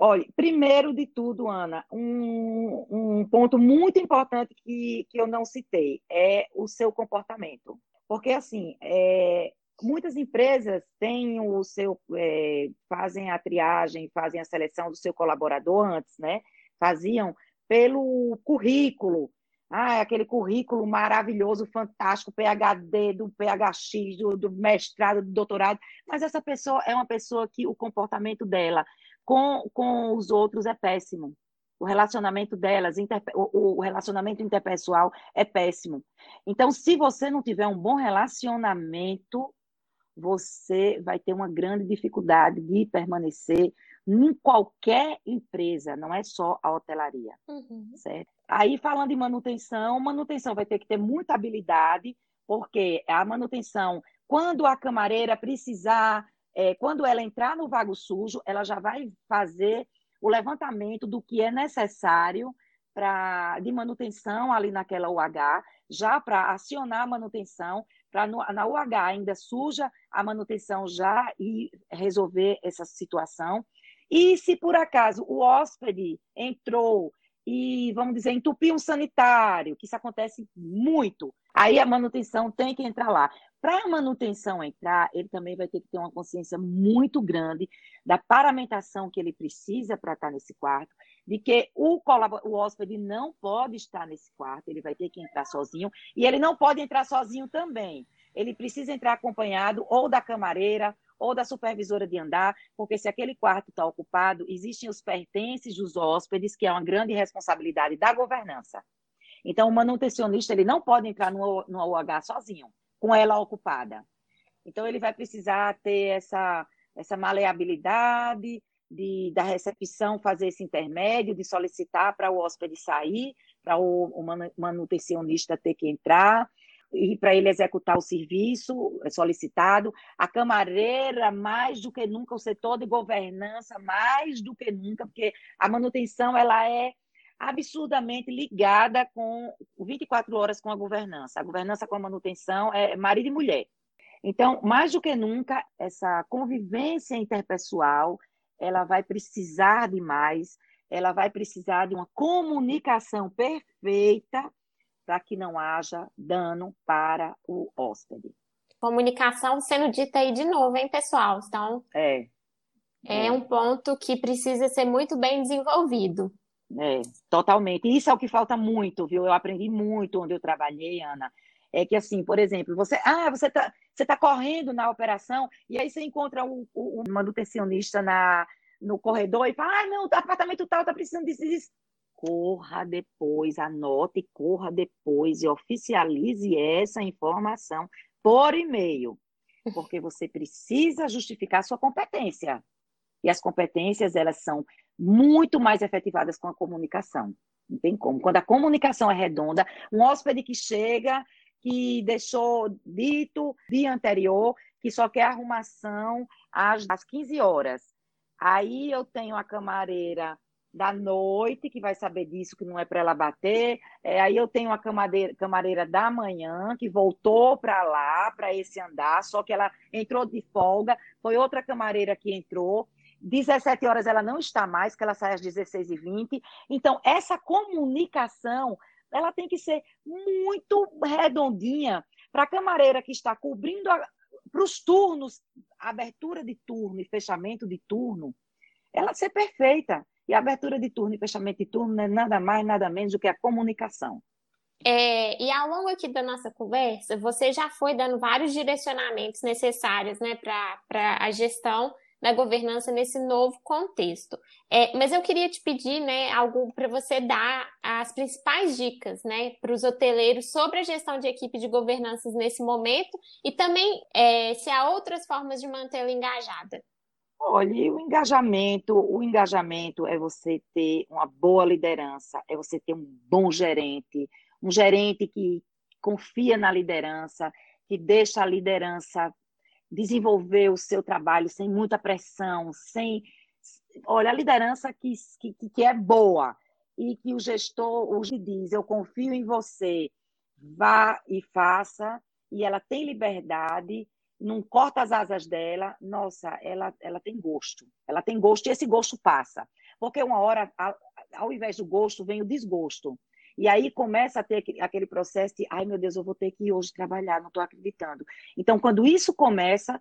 Olha, primeiro de tudo, Ana, um, um ponto muito importante que, que eu não citei é o seu comportamento. Porque, assim, é, muitas empresas têm o seu, é, fazem a triagem, fazem a seleção do seu colaborador antes, né? Faziam pelo currículo. Ah, é aquele currículo maravilhoso, fantástico, PhD, do PhX, do, do mestrado, do doutorado, mas essa pessoa é uma pessoa que o comportamento dela com, com os outros é péssimo. O relacionamento delas, o, o relacionamento interpessoal é péssimo. Então, se você não tiver um bom relacionamento, você vai ter uma grande dificuldade de permanecer em qualquer empresa, não é só a hotelaria, uhum. certo? Aí, falando em manutenção, manutenção vai ter que ter muita habilidade, porque a manutenção, quando a camareira precisar, é, quando ela entrar no vago sujo, ela já vai fazer o levantamento do que é necessário pra, de manutenção ali naquela UH, já para acionar a manutenção, para na UH ainda suja a manutenção já e resolver essa situação. E se por acaso o hóspede entrou e, vamos dizer, entupir um sanitário, que isso acontece muito. Aí a manutenção tem que entrar lá. Para a manutenção entrar, ele também vai ter que ter uma consciência muito grande da paramentação que ele precisa para estar nesse quarto, de que o, o hóspede não pode estar nesse quarto, ele vai ter que entrar sozinho, e ele não pode entrar sozinho também. Ele precisa entrar acompanhado ou da camareira ou da supervisora de andar, porque se aquele quarto está ocupado, existem os pertences dos hóspedes, que é uma grande responsabilidade da governança. Então, o manutencionista ele não pode entrar no, no OH sozinho, com ela ocupada. Então, ele vai precisar ter essa, essa maleabilidade de, da recepção fazer esse intermédio, de solicitar para o hóspede sair, para o, o manutencionista ter que entrar e para ele executar o serviço solicitado, a camareira mais do que nunca, o setor de governança mais do que nunca, porque a manutenção ela é absurdamente ligada com 24 horas com a governança. A governança com a manutenção é marido e mulher. Então, mais do que nunca, essa convivência interpessoal, ela vai precisar de mais, ela vai precisar de uma comunicação perfeita para que não haja dano para o hóspede. Comunicação sendo dita aí de novo, hein, pessoal? Então, é. É, é. um ponto que precisa ser muito bem desenvolvido. É, totalmente. Isso é o que falta muito, viu? Eu aprendi muito onde eu trabalhei, Ana. É que assim, por exemplo, você, ah, você tá, você tá correndo na operação e aí você encontra o, o, o manutencionista na, no corredor e fala, ah, não, o apartamento tal tá precisando disso, disso corra depois, anote, corra depois e oficialize essa informação por e-mail, porque você precisa justificar sua competência. E as competências, elas são muito mais efetivadas com a comunicação. Não tem como. Quando a comunicação é redonda, um hóspede que chega, que deixou dito dia anterior, que só quer arrumação às 15 horas. Aí eu tenho a camareira da noite, que vai saber disso, que não é para ela bater. É, aí eu tenho a camareira, camareira da manhã, que voltou para lá, para esse andar, só que ela entrou de folga, foi outra camareira que entrou. 17 horas ela não está mais, que ela sai às 16h20. Então, essa comunicação, ela tem que ser muito redondinha para a camareira que está cobrindo para os turnos, abertura de turno e fechamento de turno, ela ser perfeita. E abertura de turno e fechamento de turno não é nada mais, nada menos do que a comunicação. É, e ao longo aqui da nossa conversa, você já foi dando vários direcionamentos necessários né, para a gestão da governança nesse novo contexto. É, mas eu queria te pedir né, algo para você dar as principais dicas né, para os hoteleiros sobre a gestão de equipe de governanças nesse momento e também é, se há outras formas de mantê-la engajada. Olha, o engajamento, o engajamento é você ter uma boa liderança, é você ter um bom gerente, um gerente que confia na liderança, que deixa a liderança desenvolver o seu trabalho sem muita pressão, sem olha a liderança que, que, que é boa e que o gestor o diz eu confio em você, vá e faça e ela tem liberdade não corta as asas dela, nossa, ela, ela tem gosto. Ela tem gosto e esse gosto passa. Porque uma hora, ao invés do gosto, vem o desgosto. E aí começa a ter aquele processo de, ai meu Deus, eu vou ter que ir hoje trabalhar, não estou acreditando. Então, quando isso começa,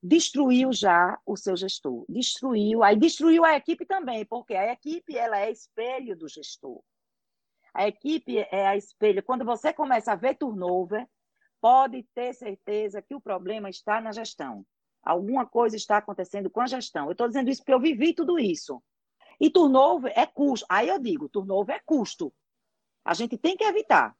destruiu já o seu gestor. Destruiu, aí destruiu a equipe também, porque a equipe ela é espelho do gestor. A equipe é a espelho. Quando você começa a ver turnover, pode ter certeza que o problema está na gestão. Alguma coisa está acontecendo com a gestão. Eu estou dizendo isso porque eu vivi tudo isso. E turnover é custo. Aí eu digo, turnover é custo. A gente tem que evitar.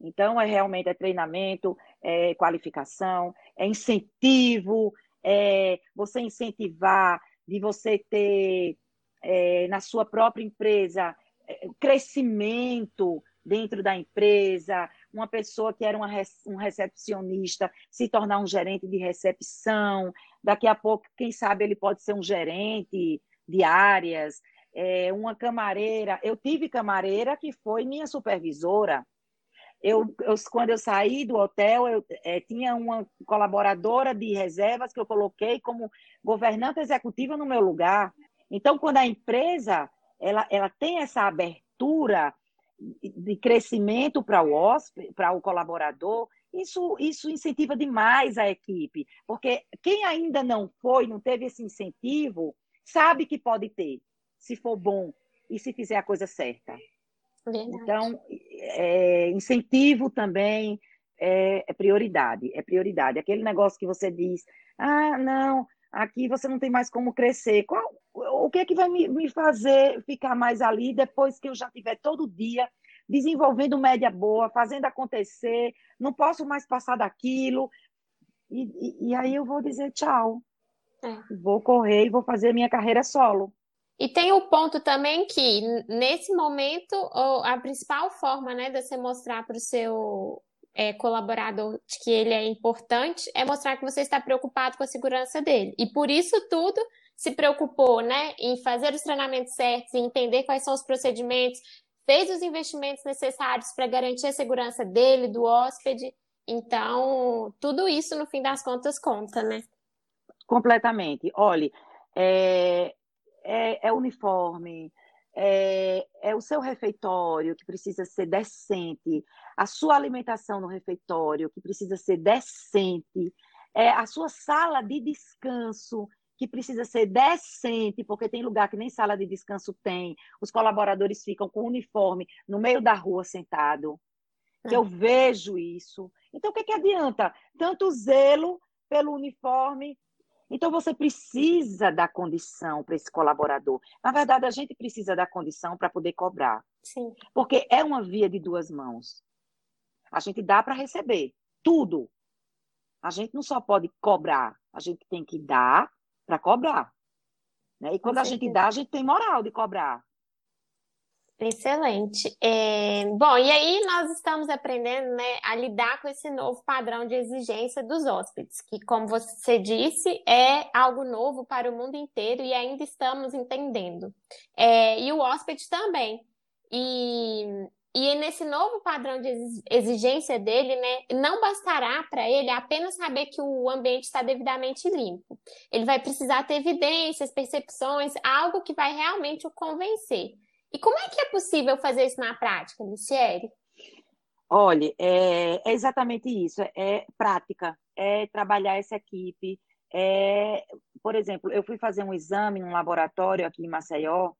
Então, é realmente é treinamento, é qualificação, é incentivo, é você incentivar de você ter é, na sua própria empresa é, crescimento dentro da empresa, uma pessoa que era uma, um recepcionista se tornar um gerente de recepção, daqui a pouco, quem sabe, ele pode ser um gerente de áreas, é, uma camareira. Eu tive camareira que foi minha supervisora. Eu, eu, quando eu saí do hotel, eu é, tinha uma colaboradora de reservas que eu coloquei como governante executiva no meu lugar. Então, quando a empresa ela, ela tem essa abertura de crescimento para o hóspede, para o colaborador, isso, isso incentiva demais a equipe, porque quem ainda não foi, não teve esse incentivo, sabe que pode ter, se for bom e se fizer a coisa certa. Verdade. Então, é, incentivo também é, é, prioridade, é prioridade. Aquele negócio que você diz, ah, não, aqui você não tem mais como crescer. Qual, o que é que vai me, me fazer ficar mais ali depois que eu já tiver todo dia desenvolvendo média boa, fazendo acontecer, não posso mais passar daquilo. E, e, e aí eu vou dizer tchau. É. Vou correr e vou fazer minha carreira solo. E tem o ponto também que, nesse momento, a principal forma né, de você mostrar para o seu é, colaborador que ele é importante é mostrar que você está preocupado com a segurança dele. E por isso tudo se preocupou né, em fazer os treinamentos certos, em entender quais são os procedimentos, fez os investimentos necessários para garantir a segurança dele, do hóspede. Então, tudo isso, no fim das contas, conta, né? Completamente. Olhe, é, é, é uniforme, é, é, o seu refeitório que precisa ser decente, a sua alimentação no refeitório que precisa ser decente, é a sua sala de descanso que precisa ser decente, porque tem lugar que nem sala de descanso tem, os colaboradores ficam com uniforme no meio da rua sentado. Eu vejo isso. Então, o que, que adianta? Tanto zelo pelo uniforme, então, você precisa da condição para esse colaborador. Na verdade, a gente precisa da condição para poder cobrar. Sim. Porque é uma via de duas mãos. A gente dá para receber tudo. A gente não só pode cobrar, a gente tem que dar para cobrar. Né? E quando a gente dá, a gente tem moral de cobrar. Excelente. É, bom, e aí nós estamos aprendendo né, a lidar com esse novo padrão de exigência dos hóspedes, que, como você disse, é algo novo para o mundo inteiro e ainda estamos entendendo. É, e o hóspede também. E, e nesse novo padrão de exigência dele, né, não bastará para ele apenas saber que o ambiente está devidamente limpo. Ele vai precisar ter evidências, percepções, algo que vai realmente o convencer. E como é que é possível fazer isso na prática, Michele? Olha, é, é, exatamente isso, é prática, é trabalhar essa equipe. É, por exemplo, eu fui fazer um exame num laboratório aqui em Maceió,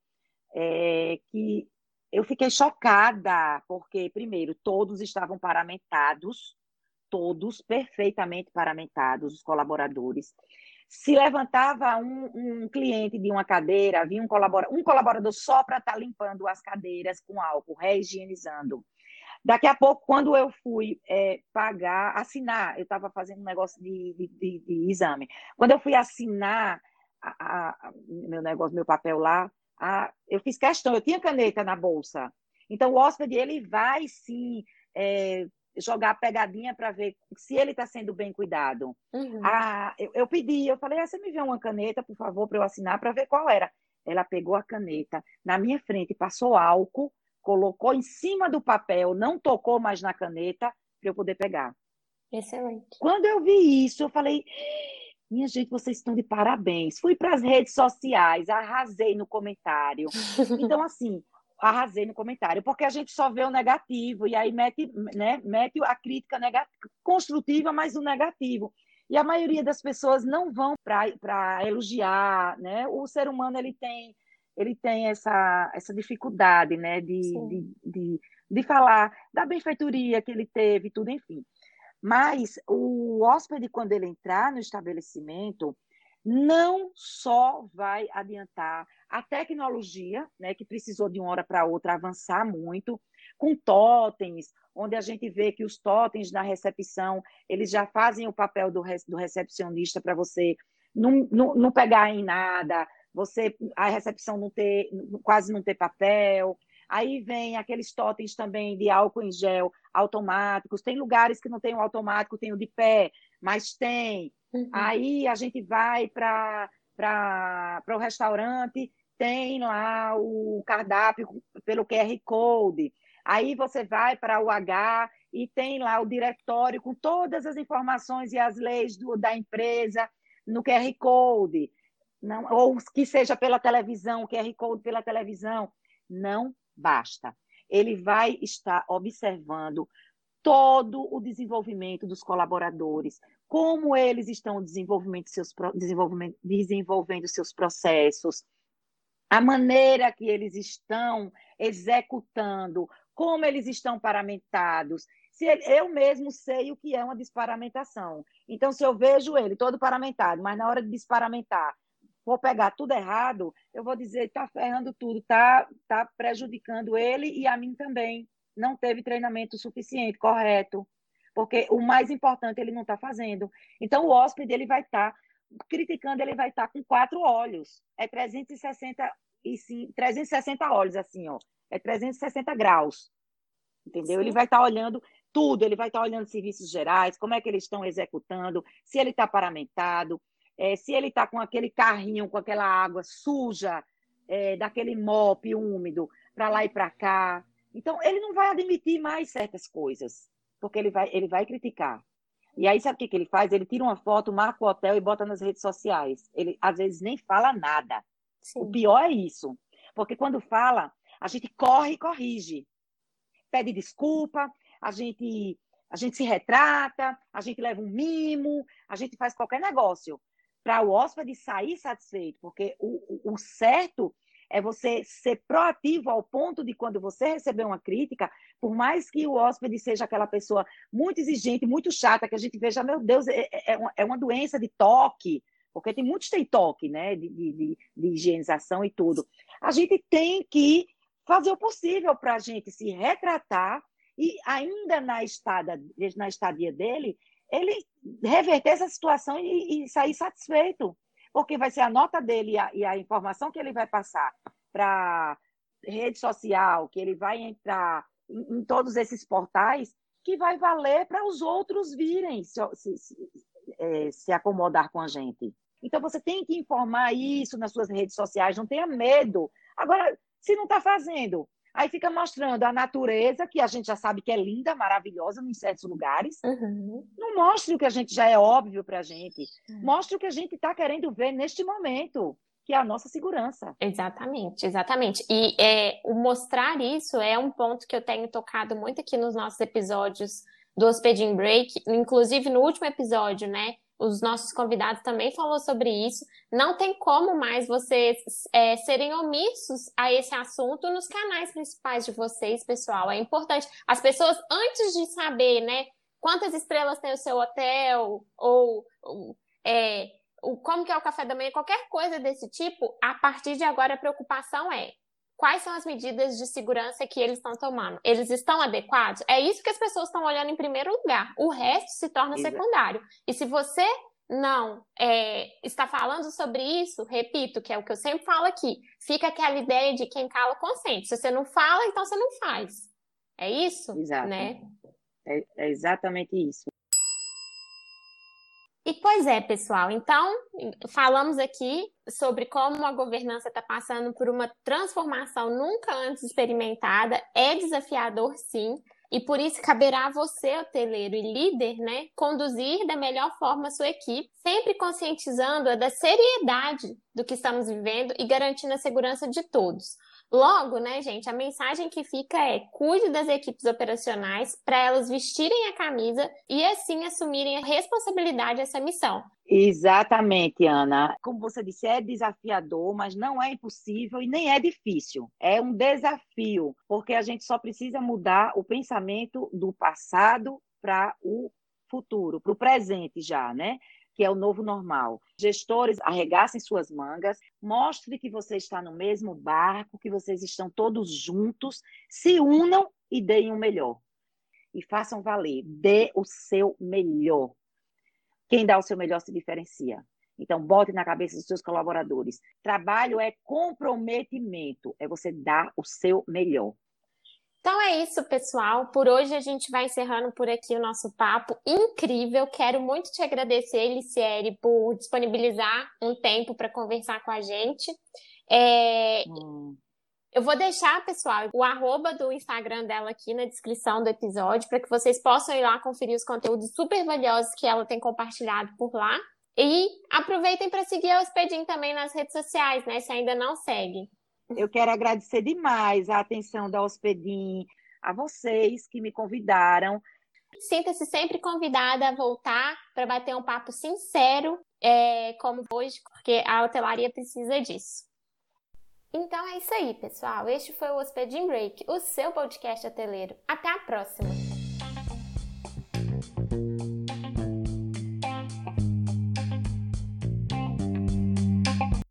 é, que eu fiquei chocada, porque, primeiro, todos estavam paramentados, todos perfeitamente paramentados, os colaboradores se levantava um, um, cliente de uma cadeira, havia um colaborador, um colaborador só para estar tá limpando as cadeiras com álcool, reigienizando. Daqui a pouco, quando eu fui é, pagar, assinar, eu estava fazendo um negócio de, de, de, de, exame. Quando eu fui assinar a, a, meu negócio, meu papel lá, a, eu fiz questão, eu tinha caneta na bolsa. Então, o hóspede, ele vai sim é, jogar a pegadinha para ver se ele está sendo bem cuidado. Uhum. Ah, eu, eu, pedi, eu falei, ah, você me vê uma caneta, por favor, para eu assinar, para ver qual era. Ela pegou a caneta na minha frente, passou álcool, colocou em cima do papel, não tocou mais na caneta para eu poder pegar. Excelente. Quando eu vi isso, eu falei, minha gente, vocês estão de parabéns. Fui para as redes sociais, arrasei no comentário. (laughs) Então, assim, arrasei no comentário, porque a gente só vê o negativo e aí mete, né, mete a crítica negativa, construtiva, mas o negativo. E a maioria das pessoas não vão para elogiar, né? O ser humano ele tem ele tem essa, essa dificuldade, né, de, de, de, de, falar da benfeitoria que ele teve, tudo, enfim. Mas o hóspede, quando ele entrar no estabelecimento, não só vai adiantar a tecnologia, né, que precisou de uma hora para outra avançar muito, com totens, onde a gente vê que os totens na recepção, eles já fazem o papel do, do recepcionista para você não, não, não pegar em nada, você a recepção não ter, quase não ter papel. Aí vem aqueles totens também de álcool em gel automáticos. Tem lugares que não tem o automático, tem o de pé, mas tem. Uhum. Aí a gente vai para o restaurante, tem lá o cardápio pelo QR Code. Aí você vai para o H e tem lá o diretório com todas as informações e as leis do, da empresa no QR Code não, ou que seja pela televisão, QR Code pela televisão, não basta. Ele vai estar observando todo o desenvolvimento dos colaboradores, como eles estão desenvolvendo seus, desenvolvimento, desenvolvendo seus processos, a maneira que eles estão executando, como eles estão paramentados. Se ele, eu mesmo sei o que é uma desparamentação. Então, se eu vejo ele todo paramentado, mas na hora de desparamentar, for pegar tudo errado, eu vou dizer está ferrando tudo, está tá prejudicando ele e a mim também. Não teve treinamento suficiente, correto. Porque o mais importante ele não está fazendo. Então, o hóspede ele vai estar tá, criticando, ele vai estar tá com quatro olhos. É 360, e sim, 360 olhos, assim, ó. É 360 graus. Entendeu? Sim. Ele vai estar tá olhando tudo, ele vai estar tá olhando serviços gerais, como é que eles estão executando, se ele está paramentado, é, se ele está com aquele carrinho, com aquela água suja, é, daquele mop úmido, para lá e para cá. Então, ele não vai admitir mais certas coisas, porque ele vai, ele vai criticar. E aí, sabe o que, que ele faz? Ele tira uma foto, marca o hotel e bota nas redes sociais. Ele, às vezes, nem fala nada. Sim. O pior é isso. Porque quando fala, a gente corre e corrige. Pede desculpa, a gente, a gente se retrata, a gente leva um mimo, a gente faz qualquer negócio para o hóspede sair satisfeito, porque o, o, certo é você ser proativo ao ponto de quando você receber uma crítica, por mais que o hóspede seja aquela pessoa muito exigente, muito chata, que a gente veja, meu Deus, é, é, é uma doença de toque, porque tem muitos tem toque, né, de, de, de higienização e tudo. A gente tem que fazer o possível para a gente se retratar e ainda na estada, na estadia dele, ele reverter essa situação e, e, sair satisfeito, porque vai ser a nota dele e a, e a informação que ele vai passar para rede social, que ele vai entrar em, em, todos esses portais, que vai valer para os outros virem se, se, se, é, se acomodar com a gente. Então, você tem que informar isso nas suas redes sociais, não tenha medo. Agora, se não está fazendo, Aí fica mostrando a natureza, que a gente já sabe que é linda, maravilhosa em certos lugares. Uhum. Não mostre o que a gente já é óbvio para a gente. Uhum. Mostre o que a gente está querendo ver neste momento, que é a nossa segurança. Exatamente, exatamente. E é, o mostrar isso é um ponto que eu tenho tocado muito aqui nos nossos episódios do Hospeding Break, inclusive no último episódio, né? Os nossos convidados também falou sobre isso. Não tem como mais vocês é, serem omissos a esse assunto nos canais principais de vocês, pessoal. É importante. As pessoas, antes de saber, né, quantas estrelas tem o seu hotel, ou, ou é, como que é o café da manhã, qualquer coisa desse tipo, a partir de agora a preocupação é quais são as medidas de segurança que eles estão tomando? Eles estão adequados? É isso que as pessoas estão olhando em primeiro lugar. O resto se torna Exato. secundário. E se você não é, está falando sobre isso, repito, que é o que eu sempre falo aqui, fica aquela ideia de quem cala consente. Se você não fala, então você não faz. É isso? Exato. Né? É, é exatamente isso. E pois é, pessoal. Então, falamos aqui sobre como a governança está passando por uma transformação nunca antes experimentada. É desafiador, sim. E por isso caberá a você, hoteleiro e líder, né, conduzir da melhor forma a sua equipe, sempre conscientizando-a da seriedade do que estamos vivendo e garantindo a segurança de todos. Logo, né, gente, a mensagem que fica é: cuide das equipes operacionais para elas vestirem a camisa e assim assumirem a responsabilidade dessa missão. Exatamente, Ana. Como você disse, é desafiador, mas não é impossível e nem é difícil. É um desafio, porque a gente só precisa mudar o pensamento do passado para o futuro, para o presente já, né? Que é o novo normal. Gestores, arregassem suas mangas, mostre que você está no mesmo barco, que vocês estão todos juntos, se unam e deem o melhor. E façam valer, dê o seu melhor. Quem dá o seu melhor se diferencia. Então, bote na cabeça dos seus colaboradores. Trabalho é comprometimento, é você dar o seu melhor. Então é isso, pessoal. Por hoje a gente vai encerrando por aqui o nosso papo incrível. Quero muito te agradecer, Liciere, por disponibilizar um tempo para conversar com a gente. É... Hum. Eu vou deixar, pessoal, o arroba do Instagram dela aqui na descrição do episódio, para que vocês possam ir lá conferir os conteúdos super valiosos que ela tem compartilhado por lá. E aproveitem para seguir a Hospedim também nas redes sociais, né? Se ainda não segue. Eu quero agradecer demais a atenção da Hospedim, a vocês que me convidaram. Sinta-se sempre convidada a voltar para bater um papo sincero, é, como hoje, porque a hotelaria precisa disso. Então é isso aí, pessoal. Este foi o Hospedim Break, o seu podcast hoteleiro. Até a próxima!